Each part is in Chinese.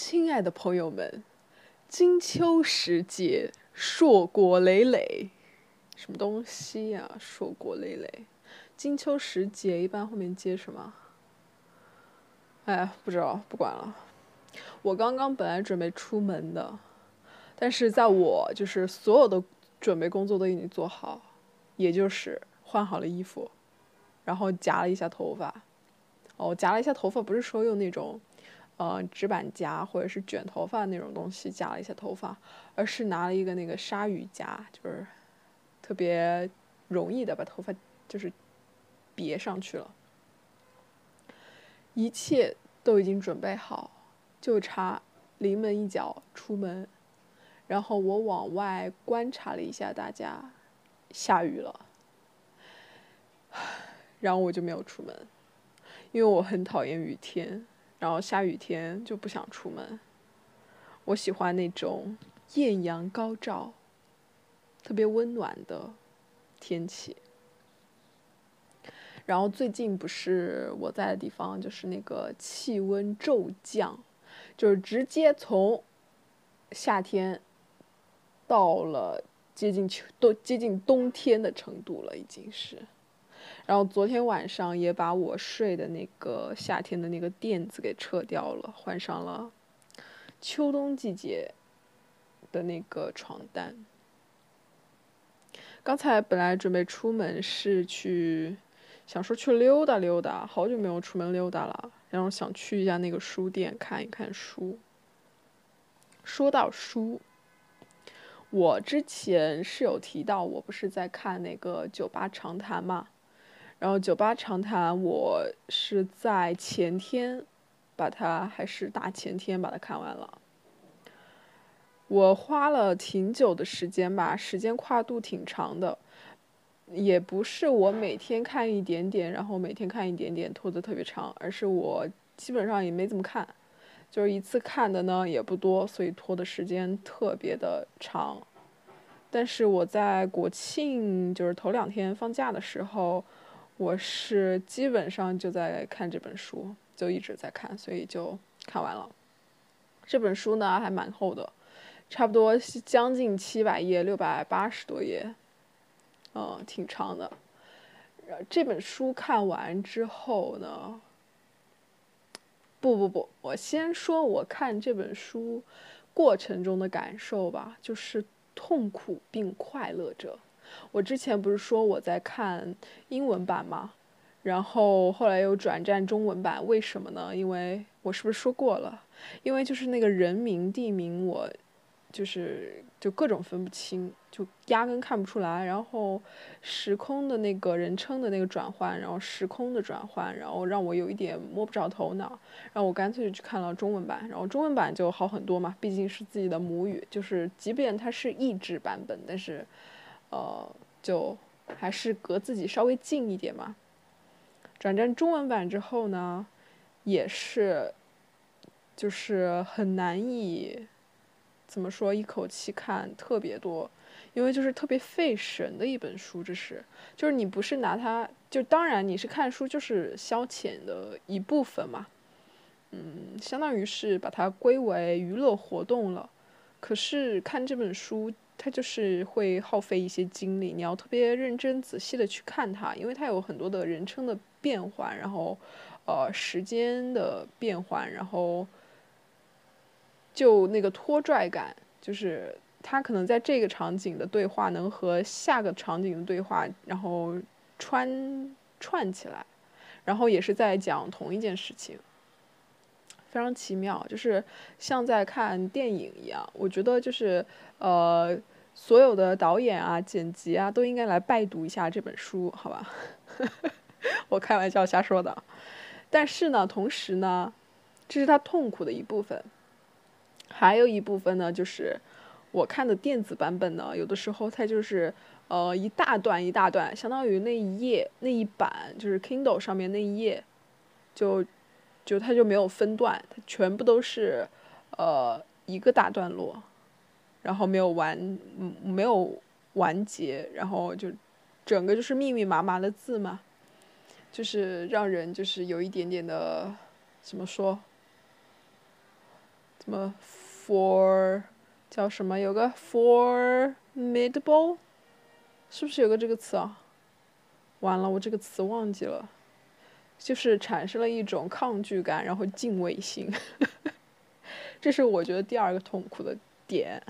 亲爱的朋友们，金秋时节，硕果累累，什么东西呀？硕果累累，金秋时节一般后面接什么？哎，不知道，不管了。我刚刚本来准备出门的，但是在我就是所有的准备工作都已经做好，也就是换好了衣服，然后夹了一下头发。哦，夹了一下头发，不是说用那种。呃，直板夹或者是卷头发那种东西夹了一下头发，而是拿了一个那个鲨鱼夹，就是特别容易的把头发就是别上去了。一切都已经准备好，就差临门一脚出门。然后我往外观察了一下，大家下雨了，然后我就没有出门，因为我很讨厌雨天。然后下雨天就不想出门。我喜欢那种艳阳高照、特别温暖的天气。然后最近不是我在的地方，就是那个气温骤降，就是直接从夏天到了接近秋都接近冬天的程度了，已经是。然后昨天晚上也把我睡的那个夏天的那个垫子给撤掉了，换上了秋冬季节的那个床单。刚才本来准备出门是去，想说去溜达溜达，好久没有出门溜达了，然后想去一下那个书店看一看书。说到书，我之前是有提到，我不是在看那个《酒吧长谈》嘛。然后《酒吧长谈》，我是在前天把它，还是大前天把它看完了。我花了挺久的时间吧，时间跨度挺长的，也不是我每天看一点点，然后每天看一点点拖得特别长，而是我基本上也没怎么看，就是一次看的呢也不多，所以拖的时间特别的长。但是我在国庆就是头两天放假的时候。我是基本上就在看这本书，就一直在看，所以就看完了。这本书呢还蛮厚的，差不多将近七百页，六百八十多页，嗯，挺长的。这本书看完之后呢，不不不，我先说我看这本书过程中的感受吧，就是痛苦并快乐着。我之前不是说我在看英文版吗？然后后来又转战中文版，为什么呢？因为我是不是说过了？因为就是那个人名地名，我就是就各种分不清，就压根看不出来。然后时空的那个人称的那个转换，然后时空的转换，然后让我有一点摸不着头脑。然后我干脆就去看了中文版，然后中文版就好很多嘛，毕竟是自己的母语，就是即便它是译制版本，但是。呃，就还是隔自己稍微近一点嘛。转战中文版之后呢，也是，就是很难以怎么说一口气看特别多，因为就是特别费神的一本书，这是，就是你不是拿它，就当然你是看书就是消遣的一部分嘛，嗯，相当于是把它归为娱乐活动了。可是看这本书。它就是会耗费一些精力，你要特别认真仔细的去看它，因为它有很多的人称的变换，然后，呃，时间的变换，然后，就那个拖拽感，就是它可能在这个场景的对话能和下个场景的对话，然后穿串起来，然后也是在讲同一件事情，非常奇妙，就是像在看电影一样，我觉得就是呃。所有的导演啊、剪辑啊，都应该来拜读一下这本书，好吧？我开玩笑瞎说的。但是呢，同时呢，这是他痛苦的一部分。还有一部分呢，就是我看的电子版本呢，有的时候它就是呃一大段一大段，相当于那一页那一版，就是 Kindle 上面那一页，就就它就没有分段，它全部都是呃一个大段落。然后没有完，没有完结，然后就整个就是密密麻麻的字嘛，就是让人就是有一点点的怎么说，怎么 for 叫什么？有个 formidable，是不是有个这个词啊？完了，我这个词忘记了，就是产生了一种抗拒感，然后敬畏心，这是我觉得第二个痛苦的点。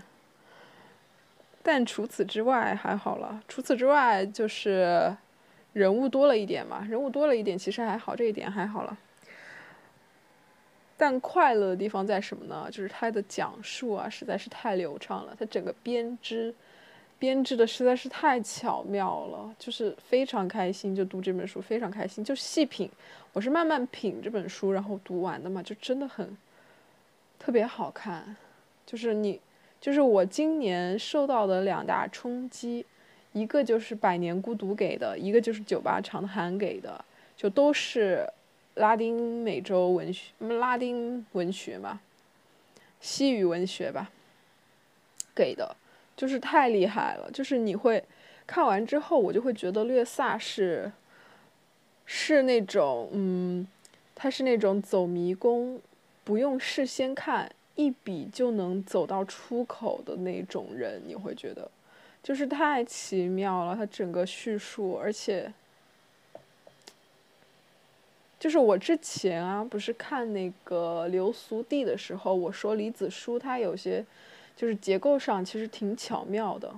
但除此之外还好了，除此之外就是人物多了一点嘛，人物多了一点其实还好，这一点还好了。但快乐的地方在什么呢？就是它的讲述啊，实在是太流畅了，它整个编织。编织的实在是太巧妙了，就是非常开心，就读这本书非常开心，就细品。我是慢慢品这本书，然后读完的嘛，就真的很特别好看。就是你，就是我今年受到的两大冲击，一个就是《百年孤独》给的，一个就是《酒吧长谈》给的，就都是拉丁美洲文学，拉丁文学嘛，西语文学吧，给的。就是太厉害了，就是你会看完之后，我就会觉得略萨是是那种，嗯，他是那种走迷宫，不用事先看，一笔就能走到出口的那种人。你会觉得，就是太奇妙了，他整个叙述，而且就是我之前啊，不是看那个流苏地的时候，我说李子书他有些。就是结构上其实挺巧妙的，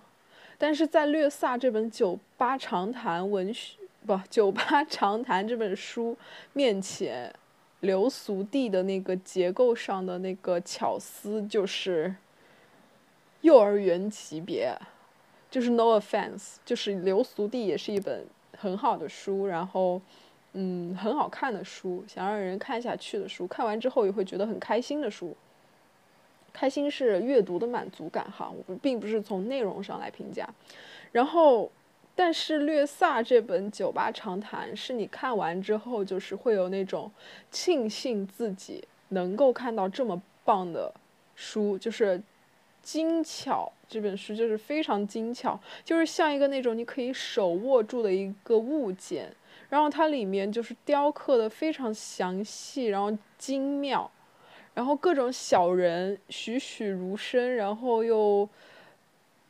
但是在略萨这本《酒吧长谈》文学不《酒吧长谈》这本书面前，流俗地的那个结构上的那个巧思就是幼儿园级别，就是 no offense，就是流俗地也是一本很好的书，然后嗯很好看的书，想让人看下去的书，看完之后也会觉得很开心的书。开心是阅读的满足感哈，我并不是从内容上来评价。然后，但是略萨这本《酒吧长谈》是你看完之后，就是会有那种庆幸自己能够看到这么棒的书，就是精巧。这本书就是非常精巧，就是像一个那种你可以手握住的一个物件。然后它里面就是雕刻的非常详细，然后精妙。然后各种小人栩栩如生，然后又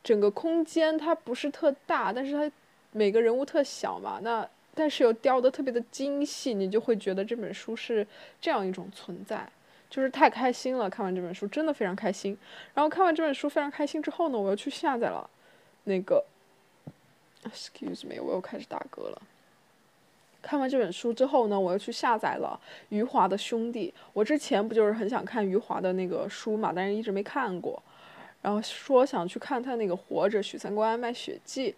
整个空间它不是特大，但是它每个人物特小嘛，那但是又雕的特别的精细，你就会觉得这本书是这样一种存在，就是太开心了。看完这本书真的非常开心。然后看完这本书非常开心之后呢，我又去下载了那个，excuse me，我又开始打嗝了。看完这本书之后呢，我又去下载了余华的《兄弟》。我之前不就是很想看余华的那个书嘛，但是一直没看过。然后说想去看他那个《活着》，许三观卖血记。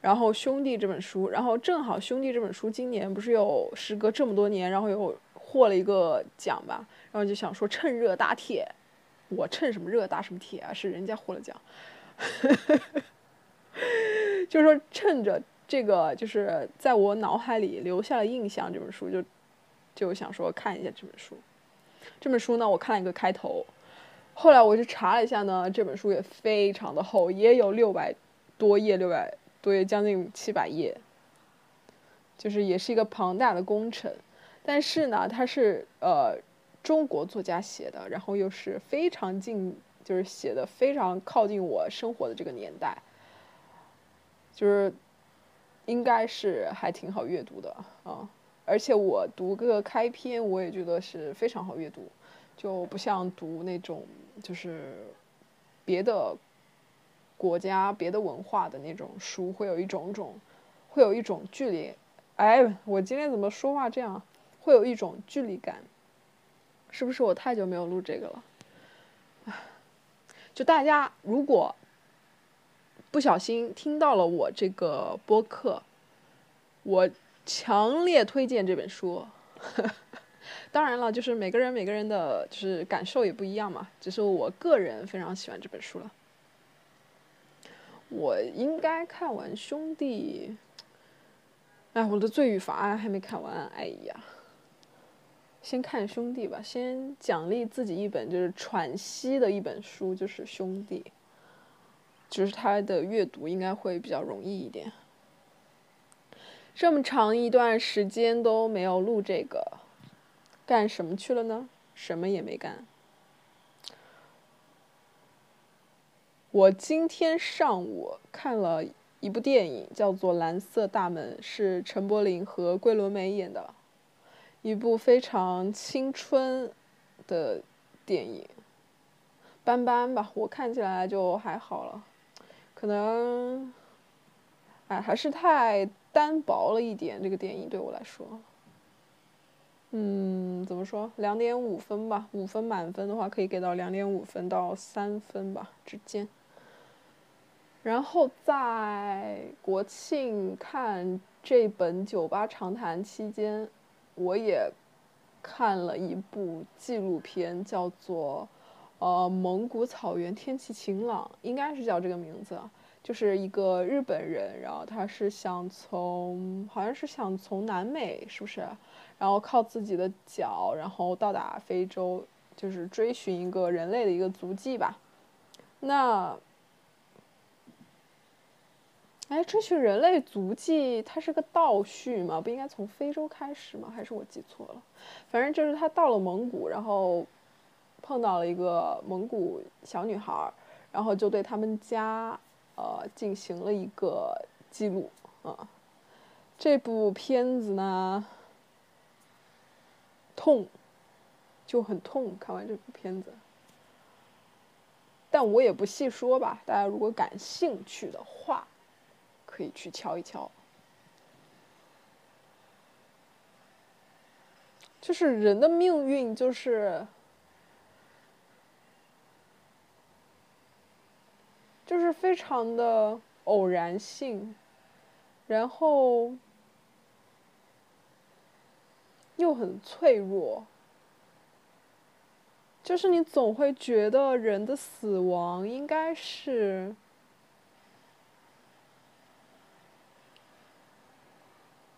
然后《兄弟》这本书，然后正好《兄弟》这本书今年不是有时隔这么多年，然后又获了一个奖吧。然后就想说趁热打铁，我趁什么热打什么铁啊？是人家获了奖，就是说趁着。这个就是在我脑海里留下了印象。这本书就就想说看一下这本书。这本书呢，我看了一个开头，后来我就查了一下呢，这本书也非常的厚，也有六百多页，六百多页，将近七百页，就是也是一个庞大的工程。但是呢，它是呃中国作家写的，然后又是非常近，就是写的非常靠近我生活的这个年代，就是。应该是还挺好阅读的啊，而且我读个开篇，我也觉得是非常好阅读，就不像读那种就是别的国家、别的文化的那种书，会有一种种，会有一种距离。哎，我今天怎么说话这样？会有一种距离感，是不是我太久没有录这个了？就大家如果。不小心听到了我这个播客，我强烈推荐这本书。当然了，就是每个人每个人的就是感受也不一样嘛。只是我个人非常喜欢这本书了。我应该看完《兄弟》，哎，我的《罪与罚》还没看完，哎呀，先看《兄弟》吧，先奖励自己一本就是喘息的一本书，就是《兄弟》。就是他的阅读应该会比较容易一点。这么长一段时间都没有录这个，干什么去了呢？什么也没干。我今天上午看了一部电影，叫做蓝色大门，是陈柏霖和桂纶镁演的，一部非常青春的电影。斑斑吧，我看起来就还好了。可能，哎，还是太单薄了一点。这个电影对我来说，嗯，怎么说？两点五分吧，五分满分的话，可以给到两点五分到三分吧之间。然后在国庆看这本《酒吧长谈》期间，我也看了一部纪录片，叫做。呃，蒙古草原天气晴朗，应该是叫这个名字，就是一个日本人，然后他是想从，好像是想从南美，是不是？然后靠自己的脚，然后到达非洲，就是追寻一个人类的一个足迹吧。那，哎，追寻人类足迹，它是个倒叙吗？不应该从非洲开始吗？还是我记错了？反正就是他到了蒙古，然后。碰到了一个蒙古小女孩，然后就对他们家，呃，进行了一个记录啊。这部片子呢，痛，就很痛。看完这部片子，但我也不细说吧。大家如果感兴趣的话，可以去瞧一瞧。就是人的命运，就是。就是非常的偶然性，然后又很脆弱。就是你总会觉得人的死亡应该是，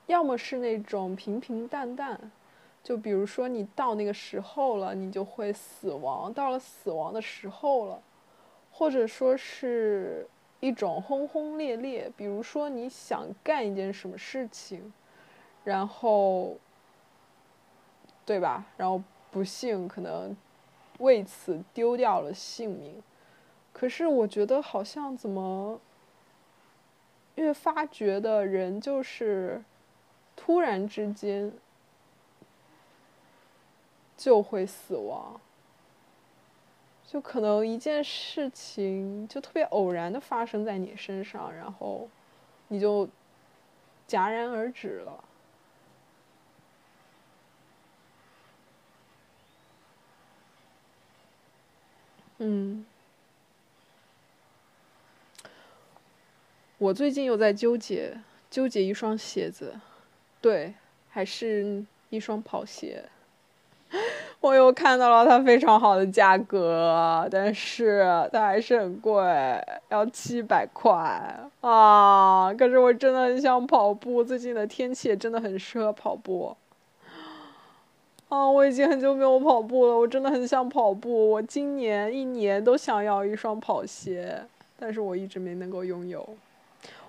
要么是那种平平淡淡，就比如说你到那个时候了，你就会死亡，到了死亡的时候了。或者说是一种轰轰烈烈，比如说你想干一件什么事情，然后，对吧？然后不幸可能为此丢掉了性命。可是我觉得好像怎么越发觉得人就是突然之间就会死亡。就可能一件事情就特别偶然的发生在你身上，然后你就戛然而止了。嗯，我最近又在纠结，纠结一双鞋子，对，还是一双跑鞋。我又看到了它非常好的价格，但是它还是很贵，要七百块啊！可是我真的很想跑步，最近的天气也真的很适合跑步。啊，我已经很久没有跑步了，我真的很想跑步。我今年一年都想要一双跑鞋，但是我一直没能够拥有。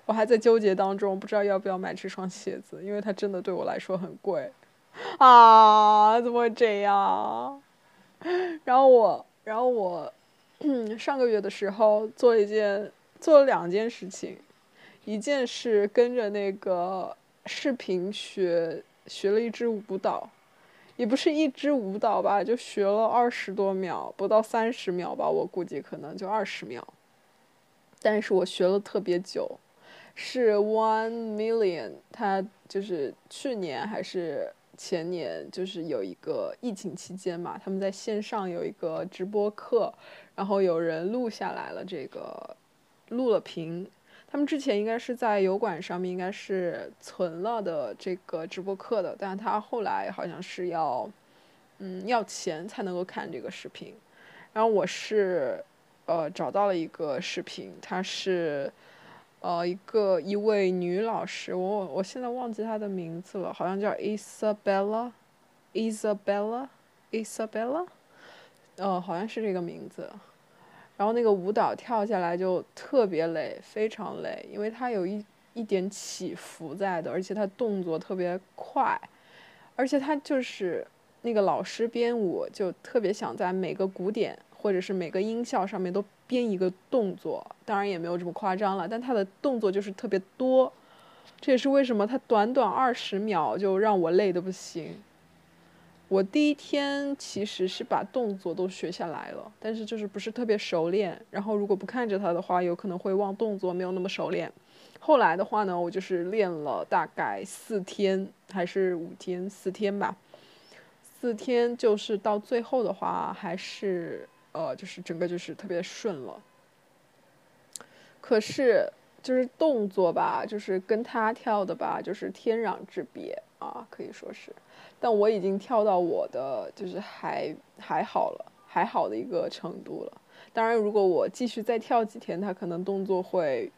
我还在纠结当中，不知道要不要买这双鞋子，因为它真的对我来说很贵。啊，怎么会这样？然后我，然后我，上个月的时候做一件，做了两件事情，一件是跟着那个视频学学了一支舞蹈，也不是一支舞蹈吧，就学了二十多秒，不到三十秒吧，我估计可能就二十秒，但是我学了特别久，是 One Million，他就是去年还是。前年就是有一个疫情期间嘛，他们在线上有一个直播课，然后有人录下来了这个，录了屏。他们之前应该是在油管上面应该是存了的这个直播课的，但是他后来好像是要，嗯，要钱才能够看这个视频。然后我是，呃，找到了一个视频，它是。呃，一个一位女老师，我我现在忘记她的名字了，好像叫 Isabella，Isabella，Isabella，呃，好像是这个名字。然后那个舞蹈跳下来就特别累，非常累，因为它有一一点起伏在的，而且它动作特别快，而且它就是那个老师编舞就特别想在每个鼓点或者是每个音效上面都。编一个动作，当然也没有这么夸张了，但他的动作就是特别多，这也是为什么他短短二十秒就让我累得不行。我第一天其实是把动作都学下来了，但是就是不是特别熟练，然后如果不看着他的话，有可能会忘动作，没有那么熟练。后来的话呢，我就是练了大概四天还是五天，四天吧。四天就是到最后的话，还是呃，就是整个就是特别顺了。可是就是动作吧，就是跟他跳的吧，就是天壤之别啊，可以说是。但我已经跳到我的就是还还好了，还好的一个程度了。当然，如果我继续再跳几天，他可能动作会。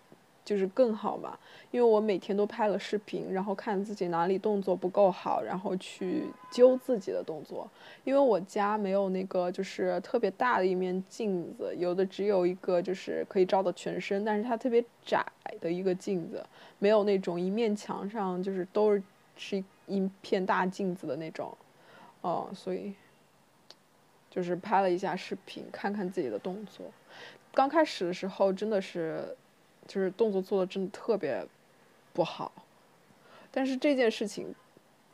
就是更好嘛，因为我每天都拍了视频，然后看自己哪里动作不够好，然后去揪自己的动作。因为我家没有那个就是特别大的一面镜子，有的只有一个就是可以照到全身，但是它特别窄的一个镜子，没有那种一面墙上就是都是是一片大镜子的那种，哦，所以就是拍了一下视频，看看自己的动作。刚开始的时候真的是。就是动作做的真的特别不好，但是这件事情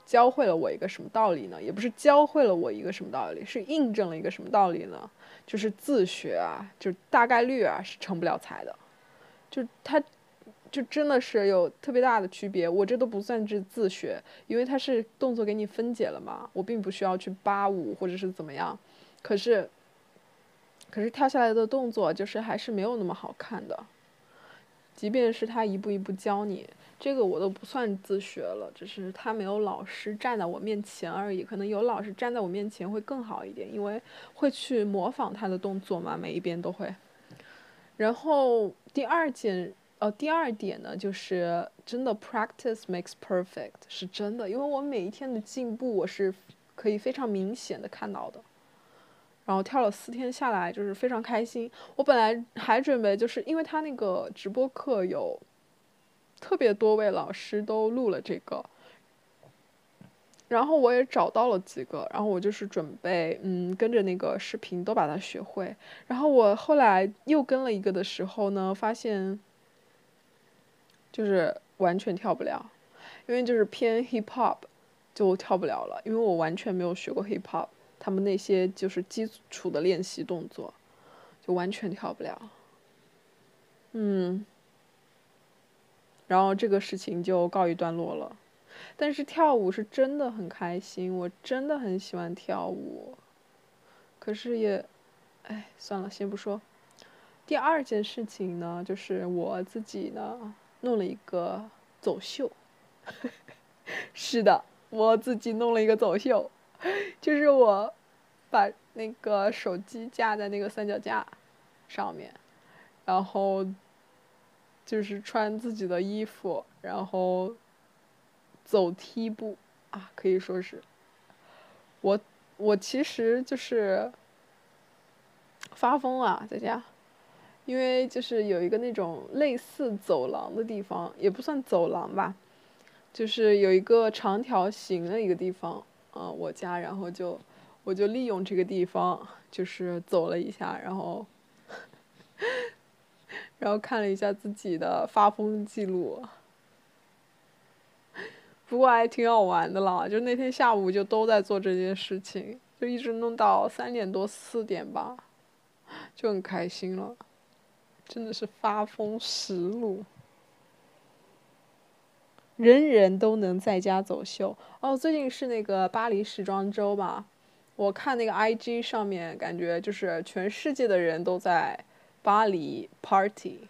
教会了我一个什么道理呢？也不是教会了我一个什么道理，是印证了一个什么道理呢？就是自学啊，就大概率啊是成不了才的，就他，就真的是有特别大的区别。我这都不算是自学，因为他是动作给你分解了嘛，我并不需要去扒舞或者是怎么样。可是，可是跳下来的动作就是还是没有那么好看的。即便是他一步一步教你，这个我都不算自学了，只是他没有老师站在我面前而已。可能有老师站在我面前会更好一点，因为会去模仿他的动作嘛，每一遍都会。然后第二件，呃，第二点呢，就是真的 practice makes perfect，是真的，因为我每一天的进步，我是可以非常明显的看到的。然后跳了四天下来，就是非常开心。我本来还准备，就是因为他那个直播课有特别多位老师都录了这个，然后我也找到了几个，然后我就是准备，嗯，跟着那个视频都把它学会。然后我后来又跟了一个的时候呢，发现就是完全跳不了，因为就是偏 hip hop，就跳不了了，因为我完全没有学过 hip hop。他们那些就是基础的练习动作，就完全跳不了。嗯，然后这个事情就告一段落了。但是跳舞是真的很开心，我真的很喜欢跳舞。可是也，哎，算了，先不说。第二件事情呢，就是我自己呢弄了一个走秀。是的，我自己弄了一个走秀。就是我把那个手机架在那个三脚架上面，然后就是穿自己的衣服，然后走梯步啊，可以说是我我其实就是发疯啊在家，因为就是有一个那种类似走廊的地方，也不算走廊吧，就是有一个长条形的一个地方。嗯，我家，然后就，我就利用这个地方，就是走了一下，然后，然后看了一下自己的发疯记录，不过还挺好玩的啦，就那天下午就都在做这件事情，就一直弄到三点多四点吧，就很开心了，真的是发疯实录。人人都能在家走秀哦！最近是那个巴黎时装周吧？我看那个 IG 上面，感觉就是全世界的人都在巴黎 party。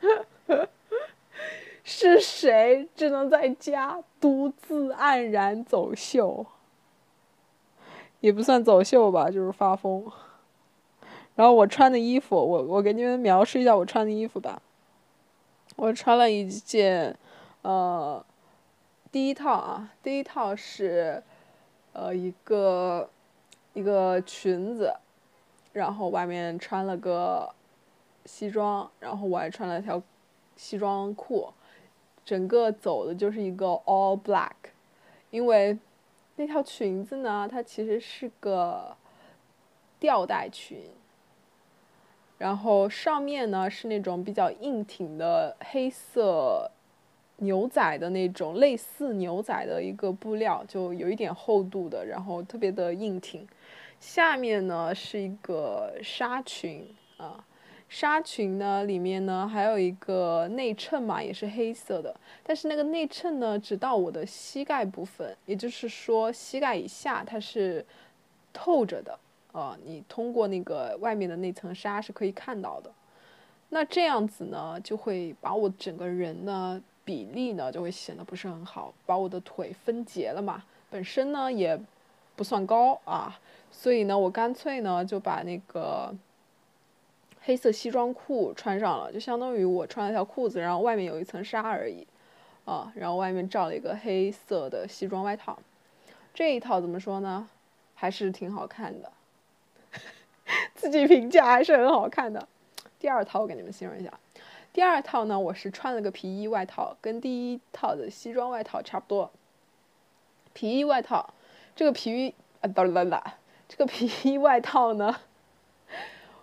是谁只能在家独自黯然走秀？也不算走秀吧，就是发疯。然后我穿的衣服，我我给你们描述一下我穿的衣服吧。我穿了一件。呃，第一套啊，第一套是，呃，一个一个裙子，然后外面穿了个西装，然后我还穿了条西装裤，整个走的就是一个 all black，因为那条裙子呢，它其实是个吊带裙，然后上面呢是那种比较硬挺的黑色牛仔的那种类似牛仔的一个布料，就有一点厚度的，然后特别的硬挺。下面呢是一个纱裙啊，纱裙呢里面呢还有一个内衬嘛，也是黑色的，但是那个内衬呢只到我的膝盖部分，也就是说膝盖以下它是透着的。呃，你通过那个外面的那层纱是可以看到的，那这样子呢，就会把我整个人呢比例呢就会显得不是很好，把我的腿分节了嘛。本身呢也不算高啊，所以呢我干脆呢就把那个黑色西装裤穿上了，就相当于我穿了条裤子，然后外面有一层纱而已，啊，然后外面罩了一个黑色的西装外套。这一套怎么说呢？还是挺好看的。自己评价还是很好看的。第二套我给你们形容一下，第二套呢，我是穿了个皮衣外套，跟第一套的西装外套差不多。皮衣外套，这个皮衣啊哒啦啦，这个皮衣外套呢，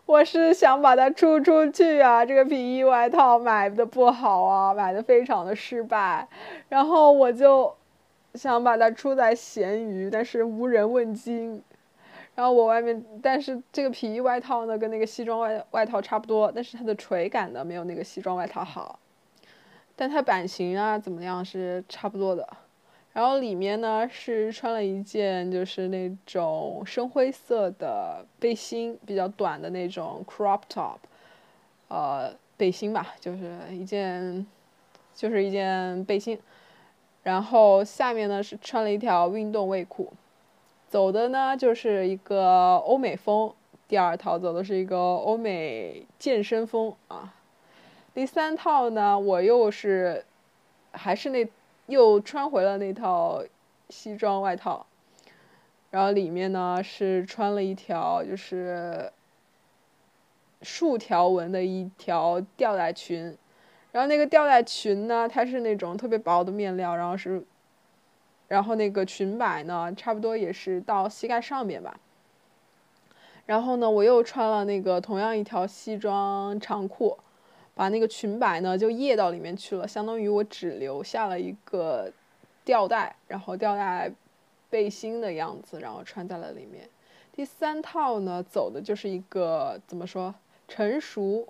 我是想把它出出去啊。这个皮衣外套买的不好啊，买的非常的失败，然后我就想把它出在闲鱼，但是无人问津。然后我外面，但是这个皮衣外套呢，跟那个西装外外套差不多，但是它的垂感呢没有那个西装外套好，但它版型啊怎么样是差不多的。然后里面呢是穿了一件就是那种深灰色的背心，比较短的那种 crop top，呃背心吧，就是一件，就是一件背心。然后下面呢是穿了一条运动卫裤。走的呢就是一个欧美风，第二套走的是一个欧美健身风啊。第三套呢，我又是还是那又穿回了那套西装外套，然后里面呢是穿了一条就是竖条纹的一条吊带裙，然后那个吊带裙呢，它是那种特别薄的面料，然后是。然后那个裙摆呢，差不多也是到膝盖上面吧。然后呢，我又穿了那个同样一条西装长裤，把那个裙摆呢就掖到里面去了，相当于我只留下了一个吊带，然后吊带背心的样子，然后穿在了里面。第三套呢，走的就是一个怎么说成熟，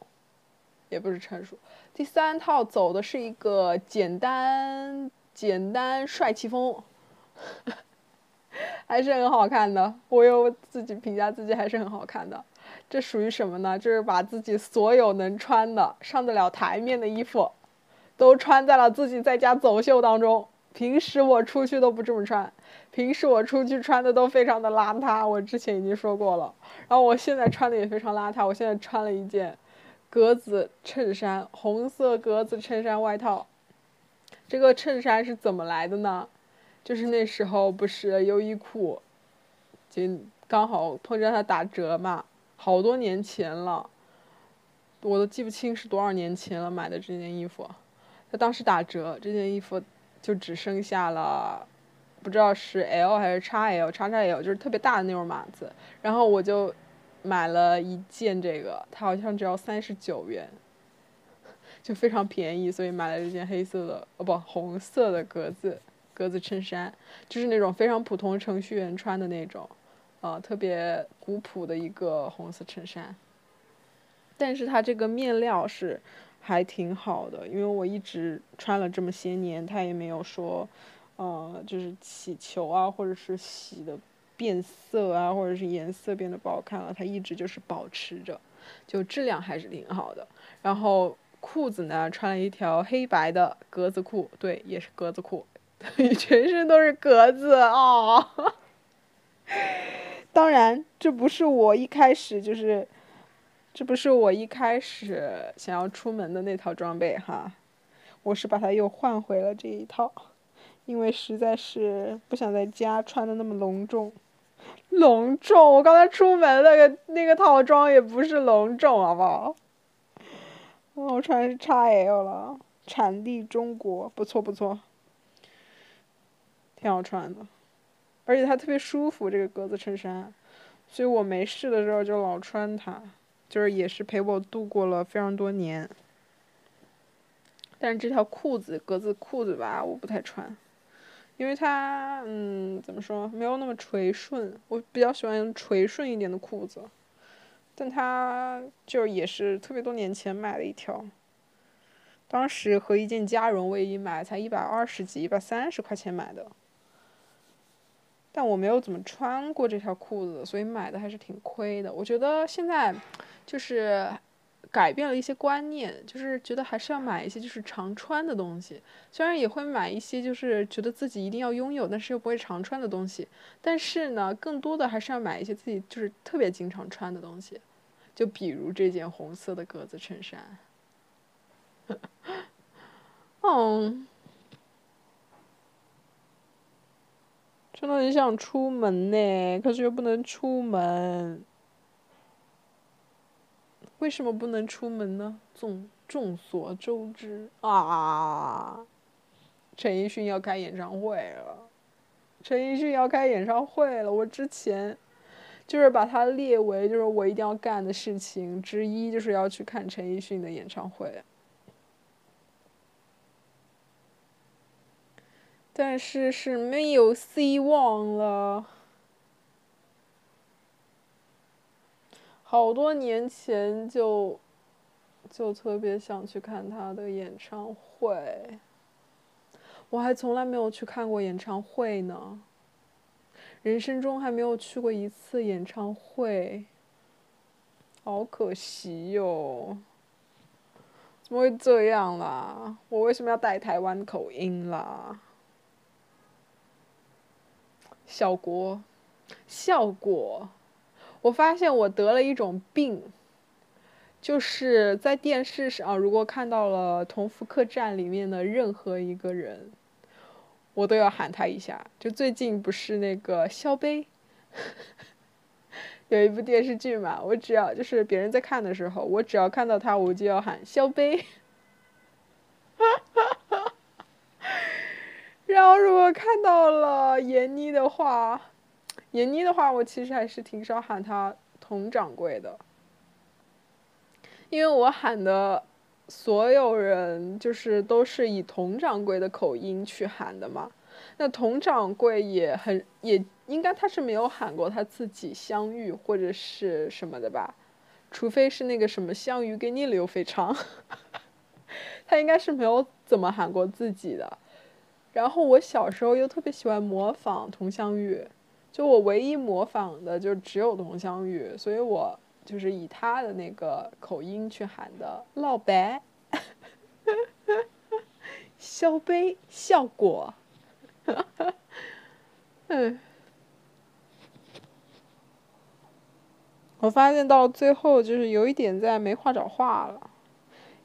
也不是成熟。第三套走的是一个简单简单帅气风。还是很好看的，我有自己评价自己还是很好看的。这属于什么呢？就是把自己所有能穿的、上得了台面的衣服，都穿在了自己在家走秀当中。平时我出去都不这么穿，平时我出去穿的都非常的邋遢。我之前已经说过了，然后我现在穿的也非常邋遢。我现在穿了一件格子衬衫，红色格子衬衫外套。这个衬衫是怎么来的呢？就是那时候不是优衣库，就刚好碰见它打折嘛，好多年前了，我都记不清是多少年前了买的这件衣服，它当时打折，这件衣服就只剩下了，不知道是 L 还是 XL、XXL，就是特别大的那种码子，然后我就买了一件这个，它好像只要三十九元，就非常便宜，所以买了这件黑色的，哦不，红色的格子。格子衬衫就是那种非常普通程序员穿的那种，呃，特别古朴的一个红色衬衫。但是它这个面料是还挺好的，因为我一直穿了这么些年，它也没有说，呃，就是起球啊，或者是洗的变色啊，或者是颜色变得不好看了，它一直就是保持着，就质量还是挺好的。然后裤子呢，穿了一条黑白的格子裤，对，也是格子裤。全身都是格子啊！当然，这不是我一开始就是，这不是我一开始想要出门的那套装备哈。我是把它又换回了这一套，因为实在是不想在家穿的那么隆重。隆重！我刚才出门那个那个套装也不是隆重，好不好？我穿的是 XL 了，产地中国，不错不错。挺好穿的，而且它特别舒服，这个格子衬衫，所以我没事的时候就老穿它，就是也是陪我度过了非常多年。但是这条裤子格子裤子吧，我不太穿，因为它嗯怎么说没有那么垂顺，我比较喜欢垂顺一点的裤子。但它就也是特别多年前买的一条，当时和一件加绒卫衣买才一百二十几、一百三十块钱买的。但我没有怎么穿过这条裤子，所以买的还是挺亏的。我觉得现在就是改变了一些观念，就是觉得还是要买一些就是常穿的东西。虽然也会买一些就是觉得自己一定要拥有，但是又不会常穿的东西。但是呢，更多的还是要买一些自己就是特别经常穿的东西。就比如这件红色的格子衬衫。嗯。真的很想出门呢，可是又不能出门。为什么不能出门呢？众众所周知啊，陈奕迅要开演唱会了，陈奕迅要开演唱会了。我之前就是把它列为就是我一定要干的事情之一，就是要去看陈奕迅的演唱会。但是是没有希望了。好多年前就就特别想去看他的演唱会，我还从来没有去看过演唱会呢。人生中还没有去过一次演唱会，好可惜哟！怎么会这样啦？我为什么要带台湾口音啦？效果，效果，我发现我得了一种病，就是在电视上，如果看到了《同福客栈》里面的任何一个人，我都要喊他一下。就最近不是那个肖杯，有一部电视剧嘛，我只要就是别人在看的时候，我只要看到他，我就要喊肖杯。然后，如果看到了闫妮的话，闫妮的话，我其实还是挺少喊她佟掌柜的，因为我喊的所有人就是都是以佟掌柜的口音去喊的嘛。那佟掌柜也很也应该他是没有喊过他自己相遇或者是什么的吧，除非是那个什么项羽给你刘肥肠，他应该是没有怎么喊过自己的。然后我小时候又特别喜欢模仿佟湘玉，就我唯一模仿的就只有佟湘玉，所以我就是以他的那个口音去喊的“老白”，小杯效果，嗯，我发现到最后就是有一点在没话找话了，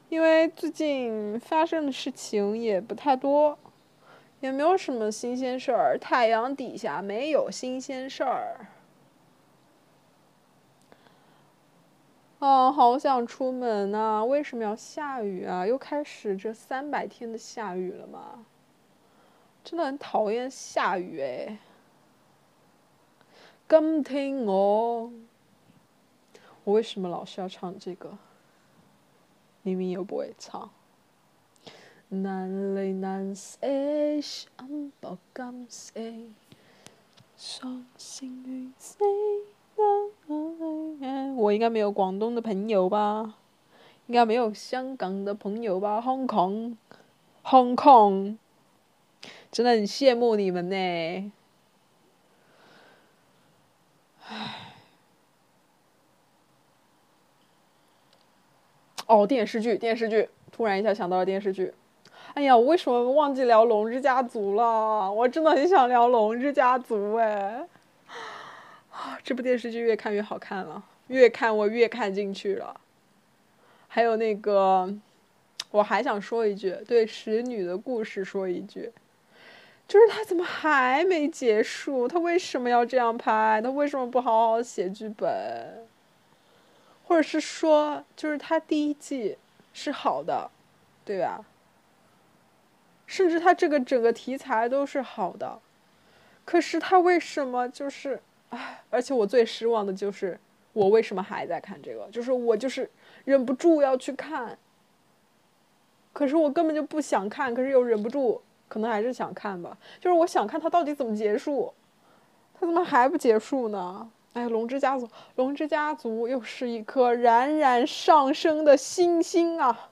因为最近发生的事情也不太多。也没有什么新鲜事儿，太阳底下没有新鲜事儿。啊，好想出门呐！为什么要下雨啊？又开始这三百天的下雨了吗？真的很讨厌下雨哎。今天我，我为什么老是要唱这个？明明又不会唱。难离难舍，心不甘舍，伤心欲死。我应该没有广东的朋友吧？应该没有香港的朋友吧？Hong Kong，Hong Kong，真的很羡慕你们呢。唉，哦，电视剧，电视剧，突然一下想到了电视剧。哎呀，我为什么忘记聊《龙之家族》了？我真的很想聊《龙之家族》哎！啊，这部电视剧越看越好看了，越看我越看进去了。还有那个，我还想说一句，对使女的故事说一句，就是他怎么还没结束？他为什么要这样拍？他为什么不好好写剧本？或者是说，就是他第一季是好的，对吧？甚至他这个整个题材都是好的，可是他为什么就是唉？而且我最失望的就是，我为什么还在看这个？就是我就是忍不住要去看，可是我根本就不想看，可是又忍不住，可能还是想看吧。就是我想看它到底怎么结束，它怎么还不结束呢？哎，龙之家族，龙之家族又是一颗冉冉上升的星星啊！